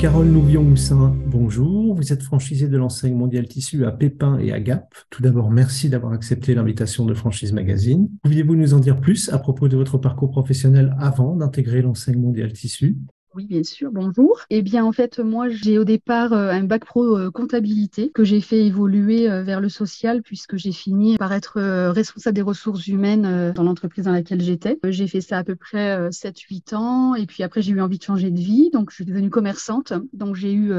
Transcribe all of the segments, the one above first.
Carole Nouvion-Moussin, bonjour. Vous êtes franchisée de l'enseigne Mondial Tissu à Pépin et à Gap. Tout d'abord, merci d'avoir accepté l'invitation de Franchise Magazine. Pouviez-vous nous en dire plus à propos de votre parcours professionnel avant d'intégrer l'enseigne Mondial Tissu oui, bien sûr. Bonjour. Eh bien, en fait, moi, j'ai au départ euh, un bac pro euh, comptabilité que j'ai fait évoluer euh, vers le social puisque j'ai fini par être responsable des ressources humaines dans l'entreprise dans laquelle j'étais. J'ai fait ça à peu près 7-8 ans et puis après, j'ai eu envie de changer de vie. Donc, je suis devenue commerçante. Donc, j'ai eu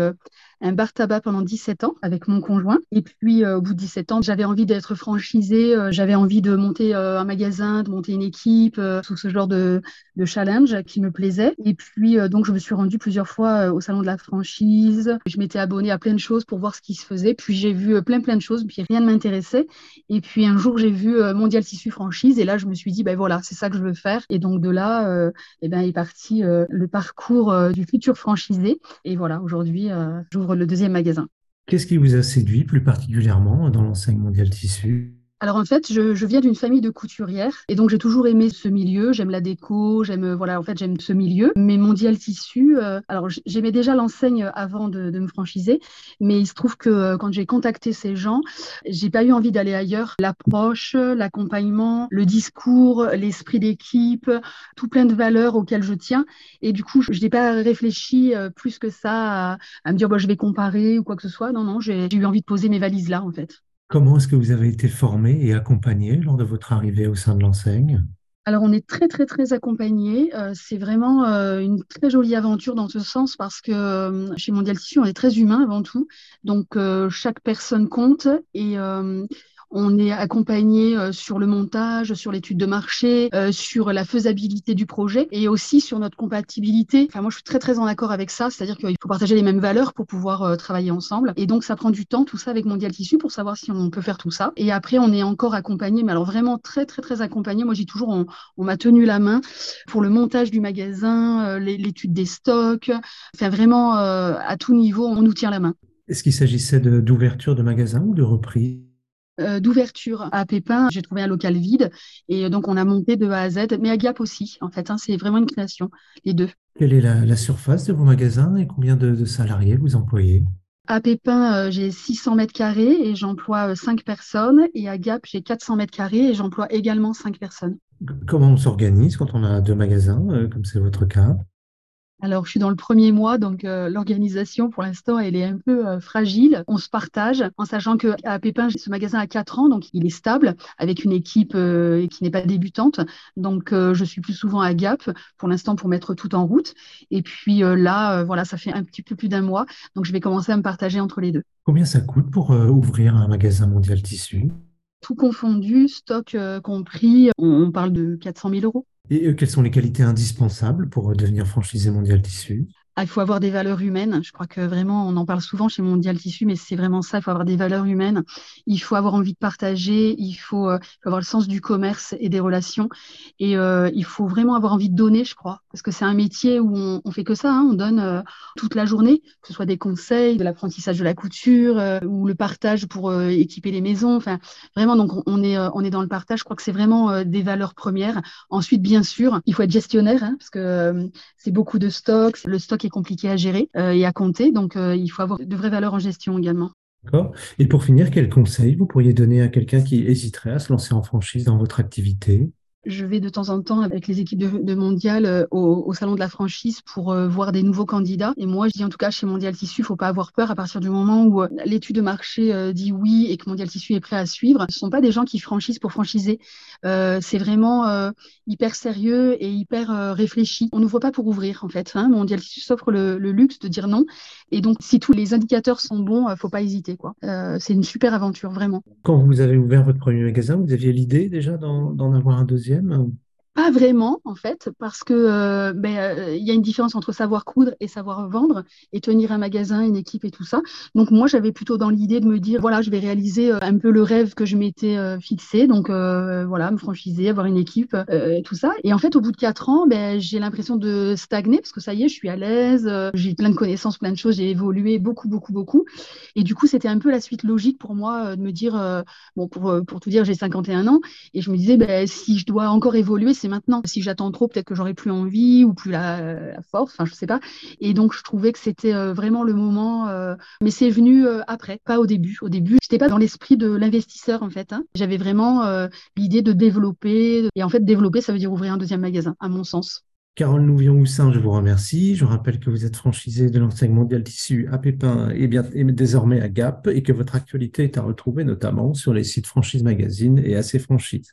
un bar tabac pendant 17 ans avec mon conjoint. Et puis, au bout de 17 ans, j'avais envie d'être franchisée. j'avais envie de monter un magasin, de monter une équipe, sous ce genre de, challenge qui me plaisait. Et puis, donc, je me suis rendue plusieurs fois euh, au salon de la franchise. Je m'étais abonnée à plein de choses pour voir ce qui se faisait. Puis, j'ai vu euh, plein, plein de choses. Puis, rien ne m'intéressait. Et puis, un jour, j'ai vu euh, Mondial Tissu Franchise. Et là, je me suis dit, ben voilà, c'est ça que je veux faire. Et donc, de là, eh ben, est parti le parcours du futur franchisé. Et voilà, aujourd'hui, j'ouvre le deuxième magasin. Qu'est-ce qui vous a séduit plus particulièrement dans l'enseigne Mondial Tissu? Alors en fait, je, je viens d'une famille de couturières et donc j'ai toujours aimé ce milieu. J'aime la déco, j'aime euh, voilà, en fait j'aime ce milieu. Mais mondial tissu, euh, alors j'aimais déjà l'enseigne avant de, de, me franchiser, mais il se trouve que euh, quand j'ai contacté ces gens, j'ai pas eu envie d'aller ailleurs. L'approche, l'accompagnement, le discours, l'esprit d'équipe, tout plein de valeurs auxquelles je tiens. Et du coup, je n'ai pas réfléchi plus que ça à, à me dire bah, je vais comparer ou quoi que ce soit. Non non, j'ai eu envie de poser mes valises là en fait. Comment est-ce que vous avez été formé et accompagné lors de votre arrivée au sein de l'enseigne? Alors on est très très très accompagné. Euh, c'est vraiment euh, une très jolie aventure dans ce sens parce que euh, chez Mondial Tissu on est très humain avant tout. Donc chaque personne compte et on est accompagné euh, sur le montage, sur l'étude de marché, euh, sur la faisabilité du projet et aussi sur notre compatibilité. Enfin, moi, je suis très, très en accord avec ça. C'est-à-dire qu'il faut partager les mêmes valeurs pour pouvoir euh, travailler ensemble. Et donc, ça prend du temps, tout ça avec Mondial Tissu pour savoir si on peut faire tout ça. Et après, on est encore accompagné, mais alors vraiment très, très, très accompagné. Moi, j'ai toujours, on, m'a tenu la main pour le montage du magasin, l'étude des stocks. Enfin, vraiment, à tout niveau, on nous tient la main. Est-ce qu'il s'agissait d'ouverture de, de magasin ou de reprise d'ouverture à Pépin. J'ai trouvé un local vide et donc on a monté de A à Z, mais à Gap aussi, en fait. Hein, c'est vraiment une création, les deux. Quelle est la, surface de vos magasins et combien de, salariés vous employez? À Pépin, euh, j'ai 600 mètres carrés et j'emploie 5 euh, personnes. Et à Gap, j'ai 400 mètres carrés et j'emploie également 5 personnes. Comment on s'organise quand on a deux magasins, comme c'est votre cas? Alors, je suis dans le premier mois, donc euh, l'organisation, pour l'instant, elle est un peu euh, fragile. On se partage, en sachant que à Pépin, ce magasin a 4 ans, donc il est stable, avec une équipe euh, qui n'est pas débutante. Donc, je suis plus souvent à Gap, pour l'instant, pour mettre tout en route. Et puis là, voilà, ça fait un petit peu plus d'un mois, donc je vais commencer à me partager entre les deux. Combien ça coûte pour ouvrir un magasin mondial tissu? Tout confondu, stock compris, on parle de 400 000 euros. Et quelles sont les qualités indispensables pour devenir franchisé mondial tissu? Ah, il faut avoir des valeurs humaines. Je crois que vraiment, on en parle souvent chez Mondial Tissu, mais c'est vraiment ça. Il faut avoir des valeurs humaines. Il faut avoir envie de partager. Il faut, euh, avoir le sens du commerce et des relations. Et euh, il faut vraiment avoir envie de donner, je crois, parce que c'est un métier où on, on fait que ça. Hein. On donne euh, toute la journée, que ce soit des conseils, de l'apprentissage de la couture ou le partage pour équiper les maisons. Enfin, vraiment, donc on est, on est dans le partage. Je crois que c'est vraiment des valeurs premières. Ensuite, bien sûr, il faut être gestionnaire, hein, parce que c'est beaucoup de stocks. Le stock est compliqué à gérer euh, et à compter. Donc, euh, il faut avoir de vraies valeurs en gestion également. D'accord. Et pour finir, quel conseil vous pourriez donner à quelqu'un qui hésiterait à se lancer en franchise dans votre activité? Je vais de temps en temps avec les équipes de, Mondial euh, au, salon de la franchise pour euh, voir des nouveaux candidats. Et moi, je dis en tout cas chez Mondial Tissu, il faut pas avoir peur à partir du moment où euh, l'étude de marché dit oui et que Mondial Tissu est prêt à suivre. Ce sont pas des gens qui franchisent pour franchiser. c'est vraiment hyper sérieux et hyper réfléchi. On n'ouvre pas pour ouvrir en fait. Hein. Mondial Tissu s'offre le, luxe de dire non. Et donc, si tous les indicateurs sont bons, faut pas hésiter. quoi. c'est une super aventure vraiment. Quand vous avez ouvert votre premier magasin, vous aviez l'idée déjà d'en avoir un deuxième? de Emão. Pas vraiment, en fait, parce que euh, ben, euh, y a une différence entre savoir coudre et savoir vendre et tenir un magasin, une équipe et tout ça. Donc moi, j'avais plutôt dans l'idée de me dire, voilà, je vais réaliser euh, un peu le rêve que je m'étais fixé, donc voilà, me franchiser, avoir une équipe tout ça. Et en fait, au bout de quatre ans, ben, j'ai l'impression de stagner parce que ça y est, je suis à l'aise, j'ai plein de connaissances, plein de choses, j'ai évolué beaucoup, beaucoup, beaucoup. Et du coup, c'était un peu la suite logique pour moi de me dire, bon, pour, pour tout dire, j'ai 51 ans et je me disais, ben, si je dois encore évoluer, c'est maintenant. Si j'attends trop, peut-être que j'aurai plus envie ou plus la, force, enfin je sais pas. Et donc je trouvais que c'était euh, vraiment le moment. Euh, mais c'est venu euh, après, pas au début. Au début, j'étais pas dans l'esprit de l'investisseur en fait. Hein. J'avais vraiment l'idée de développer. Et en fait, développer, ça veut dire ouvrir un deuxième magasin, à mon sens. Carole Nouvion-Houssin, je vous remercie. Je rappelle que vous êtes franchisée de l'enseigne mondial tissu à Pépin et, bien, désormais à Gap et que votre actualité est à retrouver notamment sur les sites Franchise Magazine et AC Franchise.